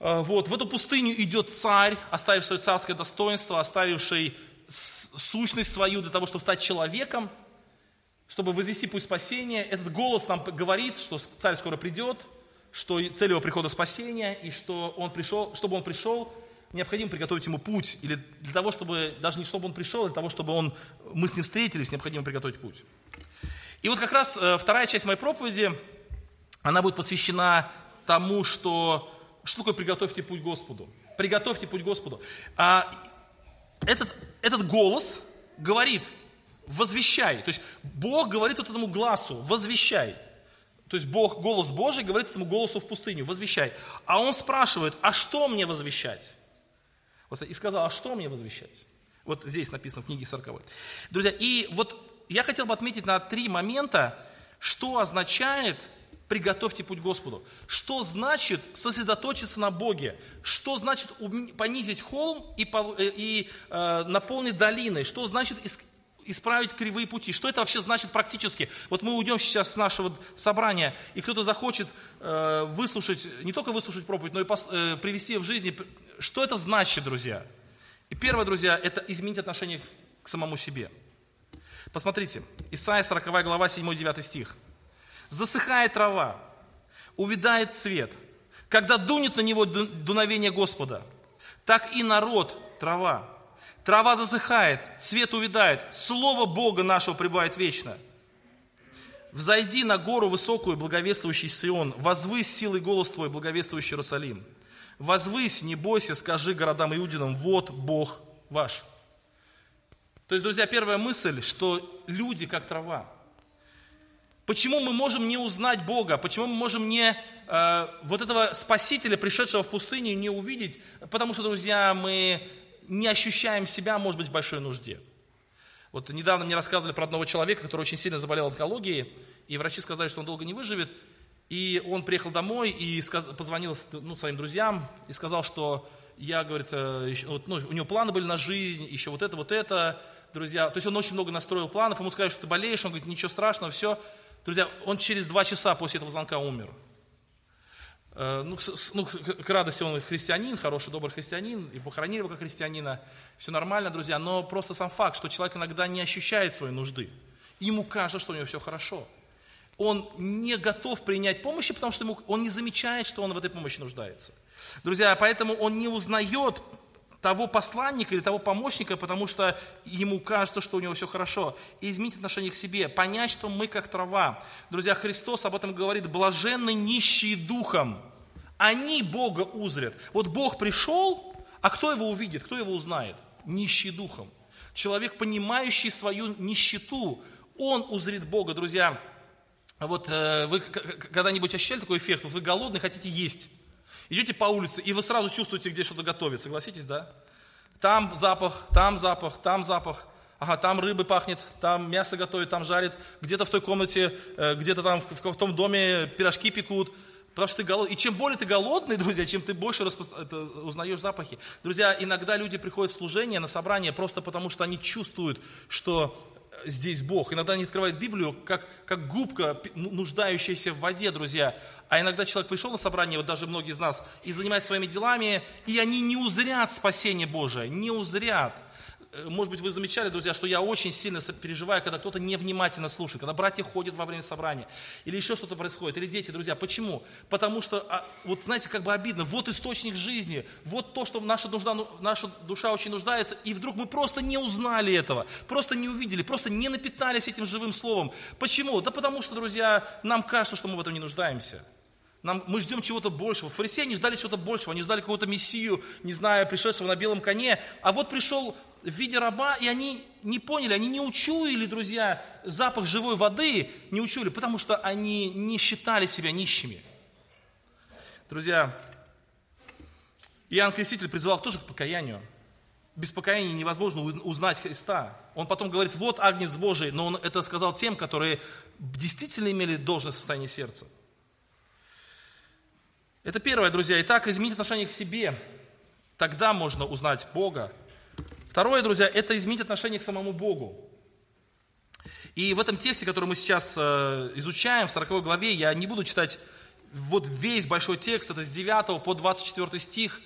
Э, вот, в эту пустыню идет царь, оставив свое царское достоинство, оставивший сущность свою для того, чтобы стать человеком, чтобы возвести путь спасения. Этот голос нам говорит, что царь скоро придет, что цель его прихода спасения, и что он пришел, чтобы он пришел, необходимо приготовить ему путь. Или для того, чтобы, даже не чтобы он пришел, а для того, чтобы он, мы с ним встретились, необходимо приготовить путь. И вот как раз э, вторая часть моей проповеди, она будет посвящена тому, что, что такое приготовьте путь Господу. Приготовьте путь Господу. А этот, этот голос говорит, возвещай. То есть Бог говорит вот этому глазу, возвещай. То есть Бог, голос Божий говорит этому голосу в пустыню, возвещай. А он спрашивает, а что мне возвещать? Вот, и сказал, а что мне возвещать? Вот здесь написано в книге 40. Друзья, и вот я хотел бы отметить на три момента, что означает приготовьте путь Господу. Что значит сосредоточиться на Боге? Что значит понизить холм и, э, и э, наполнить долиной? Что значит исправить кривые пути. Что это вообще значит практически? Вот мы уйдем сейчас с нашего собрания, и кто-то захочет э, выслушать, не только выслушать проповедь, но и пос, э, привести в жизни. Что это значит, друзья? И первое, друзья, это изменить отношение к самому себе. Посмотрите, Исайя 40 глава, 7-9 стих. «Засыхает трава, увядает цвет, когда дунет на него дуновение Господа, так и народ трава, Трава засыхает, цвет увядает, Слово Бога нашего пребывает вечно. Взойди на гору высокую, благовествующий Сион, возвысь силой голос твой, благовествующий Иерусалим. Возвысь, не бойся, скажи городам Иудинам, вот Бог ваш. То есть, друзья, первая мысль, что люди как трава. Почему мы можем не узнать Бога? Почему мы можем не э, вот этого Спасителя, пришедшего в пустыню, не увидеть? Потому что, друзья, мы не ощущаем себя, может быть, в большой нужде. Вот недавно мне рассказывали про одного человека, который очень сильно заболел онкологией, и врачи сказали, что он долго не выживет. И он приехал домой и сказ, позвонил ну, своим друзьям и сказал, что я, говорит, э, еще, вот, ну, у него планы были на жизнь, еще вот это, вот это, друзья. То есть он очень много настроил планов, ему сказали, что ты болеешь, он говорит, ничего страшного, все. Друзья, он через два часа после этого звонка умер. Э, ну, ну, к радости он христианин, хороший, добрый христианин, и похоронили его как христианина, все нормально, друзья, но просто сам факт, что человек иногда не ощущает своей нужды, ему кажется, что у него все хорошо. Он не готов принять помощи, потому что ему, он не замечает, что он в этой помощи нуждается. Друзья, поэтому он не узнает того посланника или того помощника, потому что ему кажется, что у него все хорошо. И изменить отношение к себе, понять, что мы как трава. Друзья, Христос об этом говорит, блаженны нищие духом, они Бога узрят. Вот Бог пришел, а кто его увидит, кто его узнает? Нищий духом. Человек, понимающий свою нищету, он узрит Бога, друзья. Вот э, вы когда-нибудь ощущали такой эффект? Вы голодный, хотите есть. Идете по улице, и вы сразу чувствуете, где что-то готовят. Согласитесь, да? Там запах, там запах, там запах. Ага, там рыбы пахнет, там мясо готовят, там жарят. Где-то в той комнате, э, где-то там в, в том доме пирожки пекут. Потому что ты голодный. И чем более ты голодный, друзья, чем ты больше распо... это, узнаешь запахи. Друзья, иногда люди приходят в служение, на собрание, просто потому что они чувствуют, что здесь Бог. Иногда они открывают Библию, как, как губка, ну, нуждающаяся в воде, друзья. А иногда человек пришел на собрание, вот даже многие из нас, и занимается своими делами, и они не узрят спасение Божие, не узрят. Э, может быть, вы замечали, друзья, что я очень сильно переживаю, когда кто-то невнимательно слушает, когда братья ходят во время собрания, или еще что-то происходит, или дети, друзья. Почему? Потому что, а, вот знаете, как бы обидно, вот источник жизни, вот то, что наша, нужда, ну, наша душа очень нуждается, и вдруг мы просто не узнали этого, просто не увидели, просто не напитались этим живым словом. Почему? Да потому что, друзья, нам кажется, что мы в этом не нуждаемся. Нам, мы ждем чего-то большего. Фарисеи не ждали чего-то большего, они ждали какого-то мессию, не знаю, пришедшего на белом коне. А вот пришел в виде раба, и они не поняли, они не учуяли, друзья, запах живой воды, не учуяли, потому что они не считали себя нищими. Друзья, Иоанн Креститель призывал тоже к покаянию. без покаяния невозможно узнать Христа. Он потом говорит, вот Агнец Божий, но он это сказал тем, которые действительно имели должное состояние сердца. Это первое, друзья. Итак, изменить отношение к себе. Тогда можно узнать Бога. Второе, друзья, это изменить отношение к самому Богу. И в этом тексте, который мы сейчас э, изучаем, в 40 главе, я не буду читать вот весь большой текст, это с 9 по 24 стих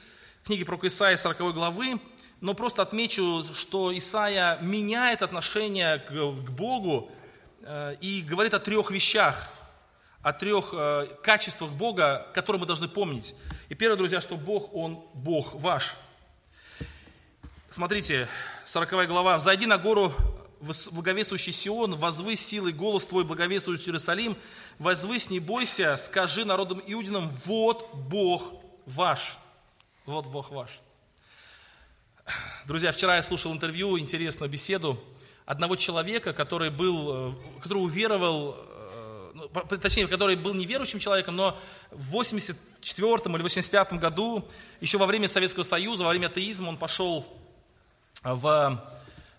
книги про Исаия 40 главы, но просто отмечу, что Исаия меняет отношение к, к Богу э, и говорит о трех вещах, о трех э, качествах Бога, которые мы должны помнить. И первое, друзья, что Бог, Он Бог ваш. Смотрите, 40 глава. «Взойди на гору, благовествующий Сион, возвысь силой голос твой, благовествующий Иерусалим, возвысь, не бойся, скажи народам Иудинам, вот Бог ваш». Вот Бог ваш. Друзья, вчера я слушал интервью, интересную беседу одного человека, который был, э, который уверовал, точнее, который был неверующим человеком, но в 84 или 85 году, еще во время Советского Союза, во время атеизма, он пошел в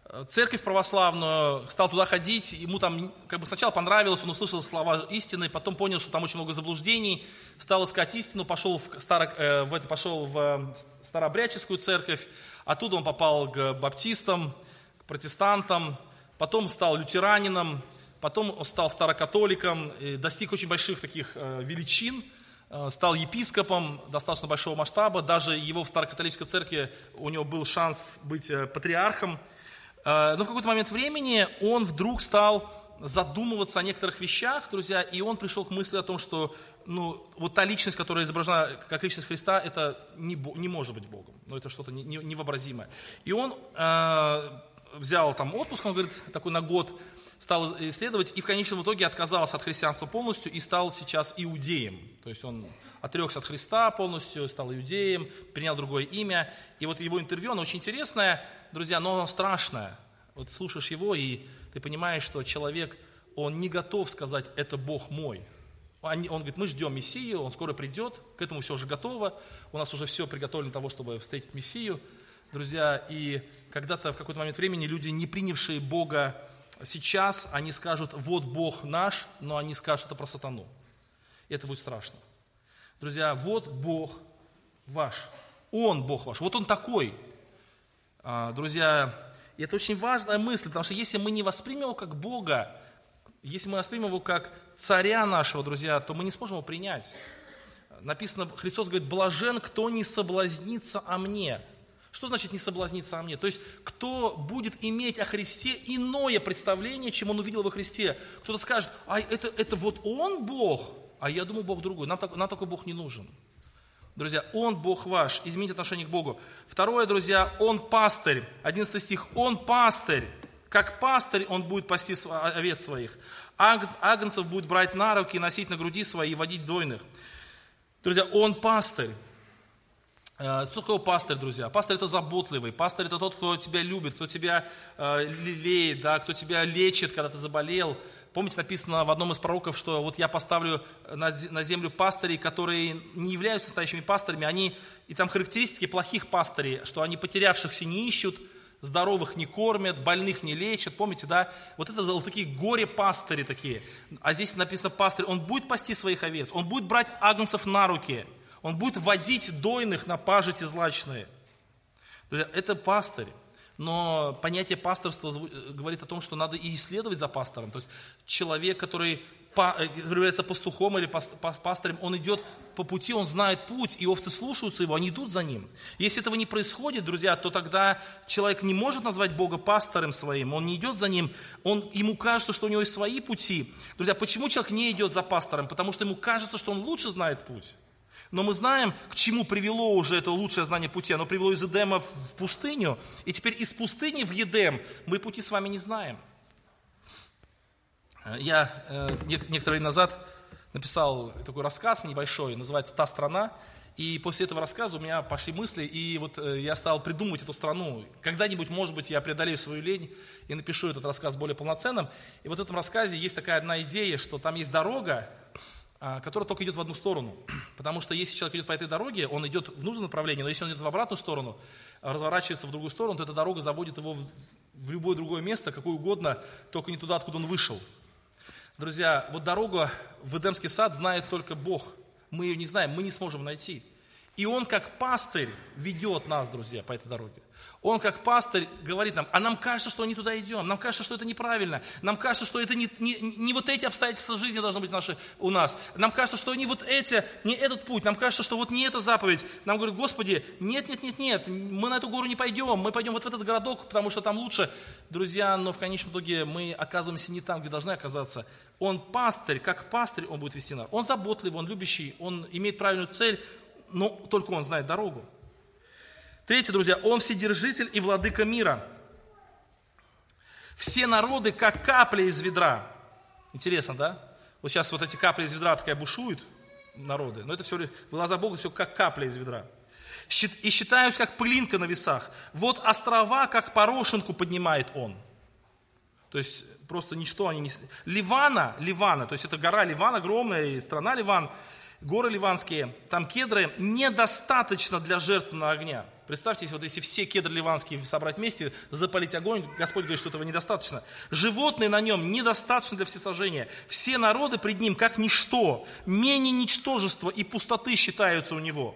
э, церковь православную, стал туда ходить, ему там как бы сначала понравилось, он услышал слова истины, потом понял, что там очень много заблуждений, стал искать истину, пошел в, старо, в это, пошел в старообрядческую церковь, Оттуда он попал к баптистам, к протестантам, потом стал лютеранином, потом стал старокатоликом, достиг очень больших таких э, величин, э, стал епископом достаточно большого масштаба, даже его в старокатолической церкви у него был шанс быть э, патриархом. Но в какой-то момент времени он вдруг стал задумываться о некоторых вещах, друзья, и он пришел к мысли о том, что ну, вот та личность, которая изображена как личность Христа, это не, не может быть Богом. Ну, это что-то невообразимое. И он э, взял там отпуск, он говорит, такой на год, стал исследовать, и в конечном итоге отказался от христианства полностью и стал сейчас иудеем. То есть он отрекся от Христа полностью, стал иудеем, принял другое имя. И вот его интервью, оно очень интересное, друзья, но оно страшное. Вот слушаешь его, и ты понимаешь, что человек, он не готов сказать, это Бог мой. Он, говорит, мы ждем Мессию, он скоро придет, к этому все уже готово, у нас уже все приготовлено того, чтобы встретить Мессию. Друзья, и когда-то в какой-то момент времени люди, не принявшие Бога сейчас, они скажут, вот Бог наш, но они скажут это про сатану. Это будет страшно. Друзья, вот Бог ваш. Он Бог ваш. Вот Он такой. А, друзья, это очень важная мысль, потому что если мы не воспримем его как Бога, если мы воспримем его как царя нашего, друзья, то мы не сможем его принять. Написано, Христос говорит, блажен, кто не соблазнится о мне. Что значит не соблазниться о мне? То есть, кто будет иметь о Христе иное представление, чем он увидел во Христе. Кто-то скажет, а это, это вот он Бог, а я думаю, Бог другой. Нам, так, нам такой Бог не нужен. Друзья, Он Бог ваш. Измените отношение к Богу. Второе, друзья, Он пастырь. 11 стих. Он пастырь. Как пастырь Он будет пасти овец своих. Агнцев будет брать на руки, носить на груди свои и водить дойных. Друзья, Он пастырь. Э, что такое пастырь, друзья? Пастырь это заботливый, пастырь это тот, кто тебя любит, кто тебя э, лелеет, да, кто тебя лечит, когда ты заболел, Помните, написано в одном из пророков, что вот я поставлю на землю пастырей, которые не являются настоящими пастырями, они, и там характеристики плохих пастырей, что они потерявшихся не ищут, здоровых не кормят, больных не лечат, помните, да? Вот это вот такие горе-пастыри такие. А здесь написано пастырь, он будет пасти своих овец, он будет брать агнцев на руки, он будет водить дойных на пажити злачные. Это пастырь но понятие пасторства говорит о том, что надо и исследовать за пастором. То есть человек, который э, является пастухом или пастором, он идет по пути, он знает путь, и овцы слушаются его, они идут за ним. Если этого не происходит, друзья, то тогда человек не может назвать Бога пастором своим, он не идет за ним, он, ему кажется, что у него есть свои пути. Друзья, почему человек не идет за пастором? Потому что ему кажется, что он лучше знает путь. Но мы знаем, к чему привело уже это лучшее знание пути. Оно привело из Эдема в пустыню, и теперь из пустыни в Едем мы пути с вами не знаем. Э, я э, некоторое время назад написал такой рассказ небольшой, называется «Та страна», и после этого рассказа у меня пошли мысли, и вот э, я стал придумывать эту страну. Когда-нибудь, может быть, я преодолею свою лень и напишу этот рассказ более полноценным. И вот в этом рассказе есть такая одна идея, что там есть дорога, а, которая только идет в одну сторону. Потому что если человек идет по этой дороге, он идет в нужном направлении, но если он идет в обратную сторону, разворачивается в другую сторону, то эта дорога заводит его в, любое другое место, какое угодно, только не туда, откуда он вышел. Друзья, вот дорогу в Эдемский сад знает только Бог. Мы ее не знаем, мы не сможем найти. И Он как пастырь ведет нас, друзья, по этой дороге. Он как пастырь говорит нам, а нам кажется, что не туда идем, нам кажется, что это неправильно, нам кажется, что это не, не, не вот эти обстоятельства жизни должны быть наши, у нас, нам кажется, что не вот эти, не этот путь, нам кажется, что вот не эта заповедь. Нам говорят, Господи, нет, нет, нет, нет, мы на эту гору не пойдем, мы пойдем вот в этот городок, потому что там лучше. Друзья, но в конечном итоге мы оказываемся не там, где должны оказаться. Он пастырь, как пастырь он будет вести нас. Он заботливый, он любящий, он имеет правильную цель, но только он знает дорогу. Третье, друзья, Он вседержитель и владыка мира. Все народы, как капли из ведра. Интересно, да? Вот сейчас вот эти капли из ведра такая бушуют, народы, но это все глаза Бога все как капля из ведра. И считаюсь, как пылинка на весах. Вот острова, как порошинку поднимает Он. То есть просто ничто они не... Ливана, Ливана, то есть это гора Ливан, огромная, и страна Ливан, горы ливанские, там кедры, недостаточно для жертвы огня. Представьте, вот если все кедры ливанские собрать вместе, запалить огонь, Господь говорит, что этого недостаточно. Животные на нем недостаточно для всесожжения. Все народы пред ним как ничто, менее ничтожества и пустоты считаются у него.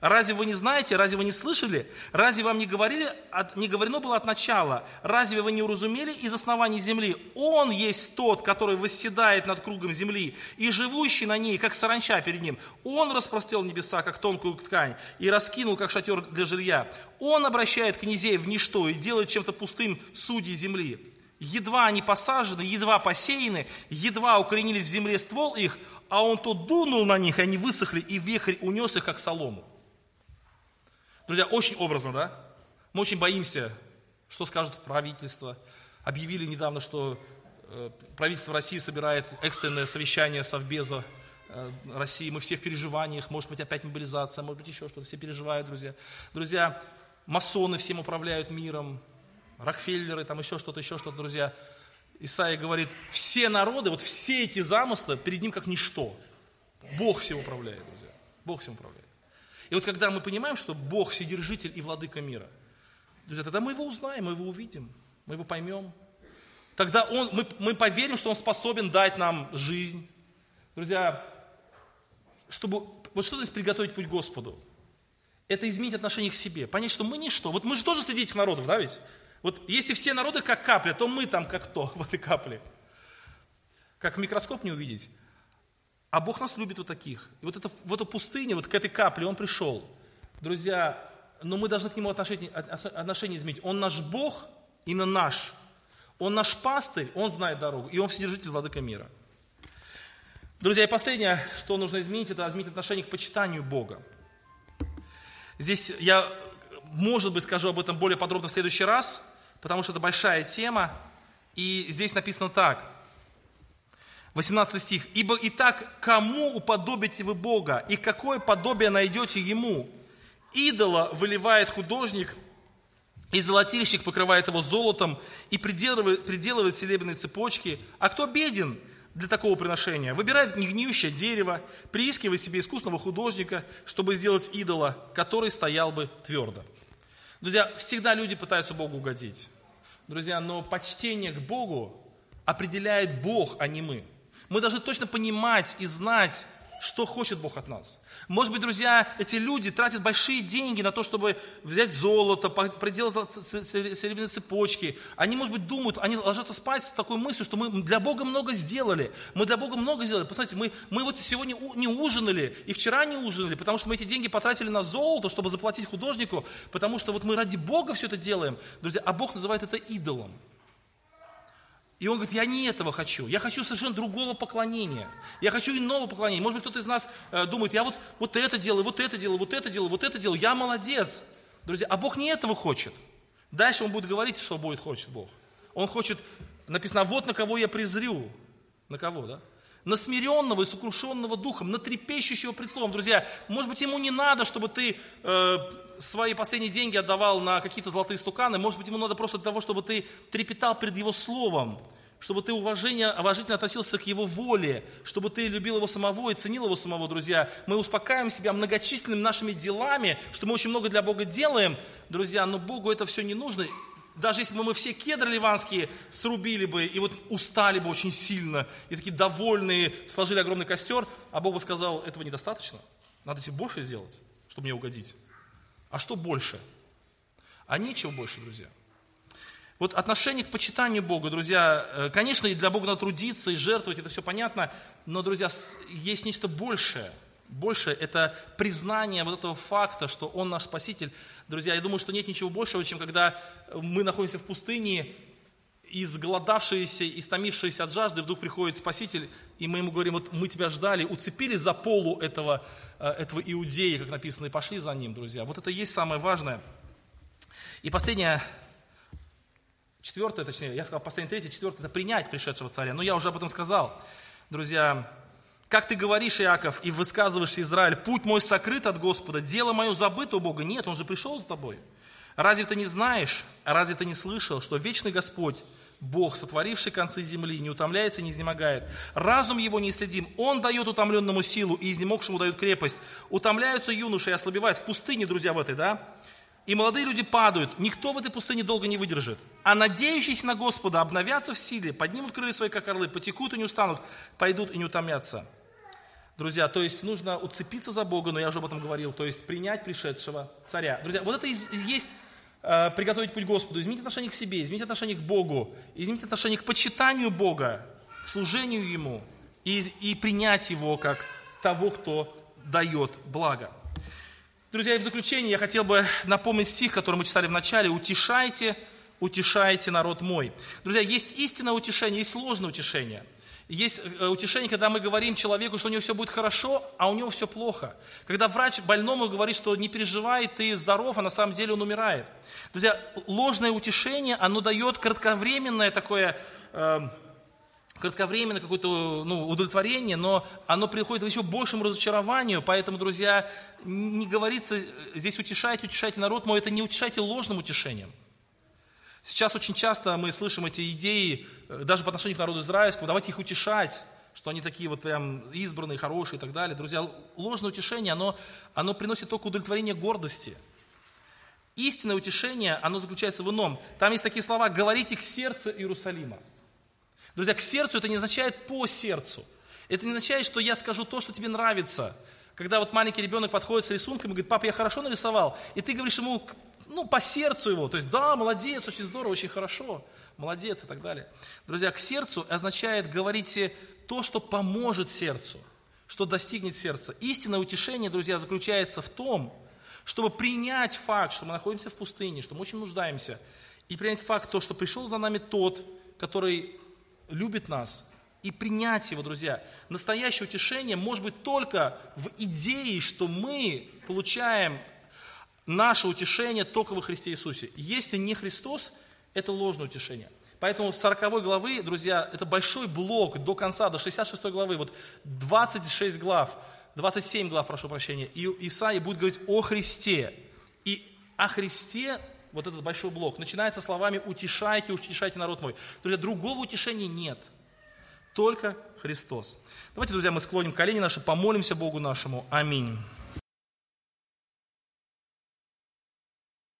Разве вы не знаете, разве вы не слышали, разве вам не, говорили, не говорено было от начала, разве вы не уразумели из оснований земли? Он есть тот, который восседает над кругом земли, и живущий на ней, как саранча перед ним. Он распрострел небеса, как тонкую ткань, и раскинул, как шатер для жилья. Он обращает князей в ничто и делает чем-то пустым судьи земли. Едва они посажены, едва посеяны, едва укоренились в земле ствол их, а он то дунул на них, и они высохли, и вехрь унес их, как солому. Друзья, очень образно, да? Мы очень боимся, что скажут правительство. Объявили недавно, что э, правительство России собирает экстренное совещание Совбеза э, России. Мы все в переживаниях, может быть, опять мобилизация, может быть, еще что-то. Все переживают, друзья. Друзья, масоны всем управляют миром, Рокфеллеры, там еще что-то, еще что-то, друзья. Исаия говорит, все народы, вот все эти замыслы перед ним как ничто. Бог всем управляет, друзья. Бог всем управляет. И вот когда мы понимаем, что Бог вседержитель и владыка мира, друзья, тогда мы его узнаем, мы его увидим, мы его поймем. Тогда он, мы, мы поверим, что он способен дать нам жизнь. Друзья, чтобы, вот что здесь приготовить путь Господу? Это изменить отношение к себе, понять, что мы ничто. Вот мы же тоже среди этих народов, да ведь? Вот если все народы как капля, то мы там как то в этой капле. Как микроскоп не увидеть. А Бог нас любит вот таких. И вот это, в эту пустыню, вот к этой капле Он пришел. Друзья, но мы должны к Нему отношение, отношение изменить. Он наш Бог, именно наш. Он наш пастырь, Он знает дорогу. И Он вседержитель владыка мира. Друзья, и последнее, что нужно изменить, это изменить отношение к почитанию Бога. Здесь я, может быть, скажу об этом более подробно в следующий раз, потому что это большая тема. И здесь написано так – 18 стих. «Ибо и так кому уподобите вы Бога, и какое подобие найдете Ему? Идола выливает художник, и золотильщик покрывает его золотом, и приделывает, приделывает серебряные цепочки. А кто беден для такого приношения? Выбирает негниющее дерево, приискивая себе искусного художника, чтобы сделать идола, который стоял бы твердо». Друзья, всегда люди пытаются Богу угодить. Друзья, но почтение к Богу определяет Бог, а не мы. Мы должны точно понимать и знать, что хочет Бог от нас. Может быть, друзья, эти люди тратят большие деньги на то, чтобы взять золото, проделать серебряные цепочки. Они, может быть, думают, они ложатся спать с такой мыслью, что мы для Бога много сделали. Мы для Бога много сделали. Посмотрите, мы, мы вот сегодня не ужинали и вчера не ужинали, потому что мы эти деньги потратили на золото, чтобы заплатить художнику, потому что вот мы ради Бога все это делаем. Друзья, а Бог называет это идолом. И он говорит, я не этого хочу, я хочу совершенно другого поклонения. Я хочу иного поклонения. Может быть, кто-то из нас э, думает, я вот, вот это делаю, вот это делаю, вот это делаю, вот это делаю, я молодец. Друзья, а Бог не этого хочет. Дальше он будет говорить, что будет хочет Бог. Он хочет, написано, вот на кого я презрю. На кого, да? На смиренного и сокрушенного духом, на трепещущего пред словом. Друзья, может быть, ему не надо, чтобы ты э, свои последние деньги отдавал на какие-то золотые стуканы, может быть, ему надо просто для того, чтобы ты трепетал перед его словом, чтобы ты уважение, уважительно относился к Его воле, чтобы ты любил Его самого и ценил Его самого, друзья. Мы успокаиваем себя многочисленными нашими делами, что мы очень много для Бога делаем, друзья, но Богу это все не нужно. Даже если бы мы все кедры ливанские срубили бы и вот устали бы очень сильно, и такие довольные, сложили огромный костер, а Бог бы сказал, этого недостаточно, надо себе больше сделать, чтобы мне угодить. А что больше? А нечего больше, друзья. Вот отношение к почитанию Бога, друзья, э, конечно, и для Бога надо трудиться и жертвовать, это все понятно, но, друзья, есть нечто большее. Большее – это признание вот этого факта, что Он наш Спаситель. Друзья, я думаю, что нет ничего большего, чем когда мы находимся в пустыне, изголодавшиеся, истомившиеся от жажды, вдруг приходит Спаситель, и мы ему говорим, вот мы тебя ждали, уцепили за полу этого, э, этого иудея, как написано, и пошли за ним, друзья. Вот это и есть самое важное. И последнее, Четвертое, точнее, я сказал последнее, третье, четвертое, это принять пришедшего царя. Но я уже об этом сказал. Друзья, как ты говоришь, Иаков, и высказываешься, Израиль, путь мой сокрыт от Господа, дело мое забыто у Бога. Нет, Он же пришел за тобой. Разве ты не знаешь, разве ты не слышал, что вечный Господь, Бог, сотворивший концы земли, не утомляется и не изнемогает. Разум его не следим. Он дает утомленному силу и изнемогшему дает крепость. Утомляются юноши и ослабевают. В пустыне, друзья, в этой, да? и молодые люди падают. Никто в этой пустыне долго не выдержит. А надеющиеся на Господа обновятся в силе, поднимут крылья свои, как орлы, потекут и не устанут, пойдут и не утомятся. Друзья, то есть нужно уцепиться за Бога, но я уже об этом говорил, то есть принять пришедшего царя. Друзья, вот это и есть э, приготовить путь Господу. Изменить отношение к себе, изменить отношение к Богу, изменить отношение к почитанию Бога, к служению Ему и, и принять Его как того, кто дает благо. Друзья, и в заключение я хотел бы напомнить стих, который мы читали в начале. «Утешайте, утешайте народ мой». Друзья, есть истинное утешение, есть сложное утешение. Есть э, утешение, когда мы говорим человеку, что у него все будет хорошо, а у него все плохо. Когда врач больному говорит, что не переживай, ты здоров, а на самом деле он умирает. Друзья, ложное утешение, оно дает кратковременное такое э, кратковременно какое-то ну, удовлетворение, но оно приходит к еще большему разочарованию. Поэтому, друзья, не говорится здесь утешайте, утешайте народ мой, это не утешайте ложным утешением. Сейчас очень часто мы слышим эти идеи, э, даже по отношению к народу израильскому, давайте их утешать, что они такие вот прям избранные, хорошие и так далее. Друзья, ложное утешение, оно, оно приносит только удовлетворение гордости. Истинное утешение, оно заключается в ином. Там есть такие слова «говорите к сердцу Иерусалима». Друзья, к сердцу это не означает по сердцу. Это не означает, что я скажу то, что тебе нравится. Когда вот маленький ребенок подходит с рисунком и говорит, папа, я хорошо нарисовал, и ты говоришь ему, ну, по сердцу его, то есть, да, молодец, очень здорово, очень хорошо, молодец и так далее. Друзья, к сердцу означает, говорите то, что поможет сердцу, что достигнет сердца. Истинное утешение, друзья, заключается в том, чтобы принять факт, что мы находимся в пустыне, что мы очень нуждаемся, и принять факт то, что пришел за нами тот, который любит нас, и принять его, друзья. Настоящее утешение может быть только в идее, что мы получаем наше утешение только во Христе Иисусе. Если не Христос, это ложное утешение. Поэтому 40 главы, друзья, это большой блок до конца, до 66 главы, вот 26 глав, 27 глав, прошу прощения, и Исаия будет говорить о Христе. И о Христе вот этот большой блок, начинается словами «утешайте, утешайте народ мой». Друзья, другого утешения нет, только Христос. Давайте, друзья, мы склоним колени наши, помолимся Богу нашему. Аминь.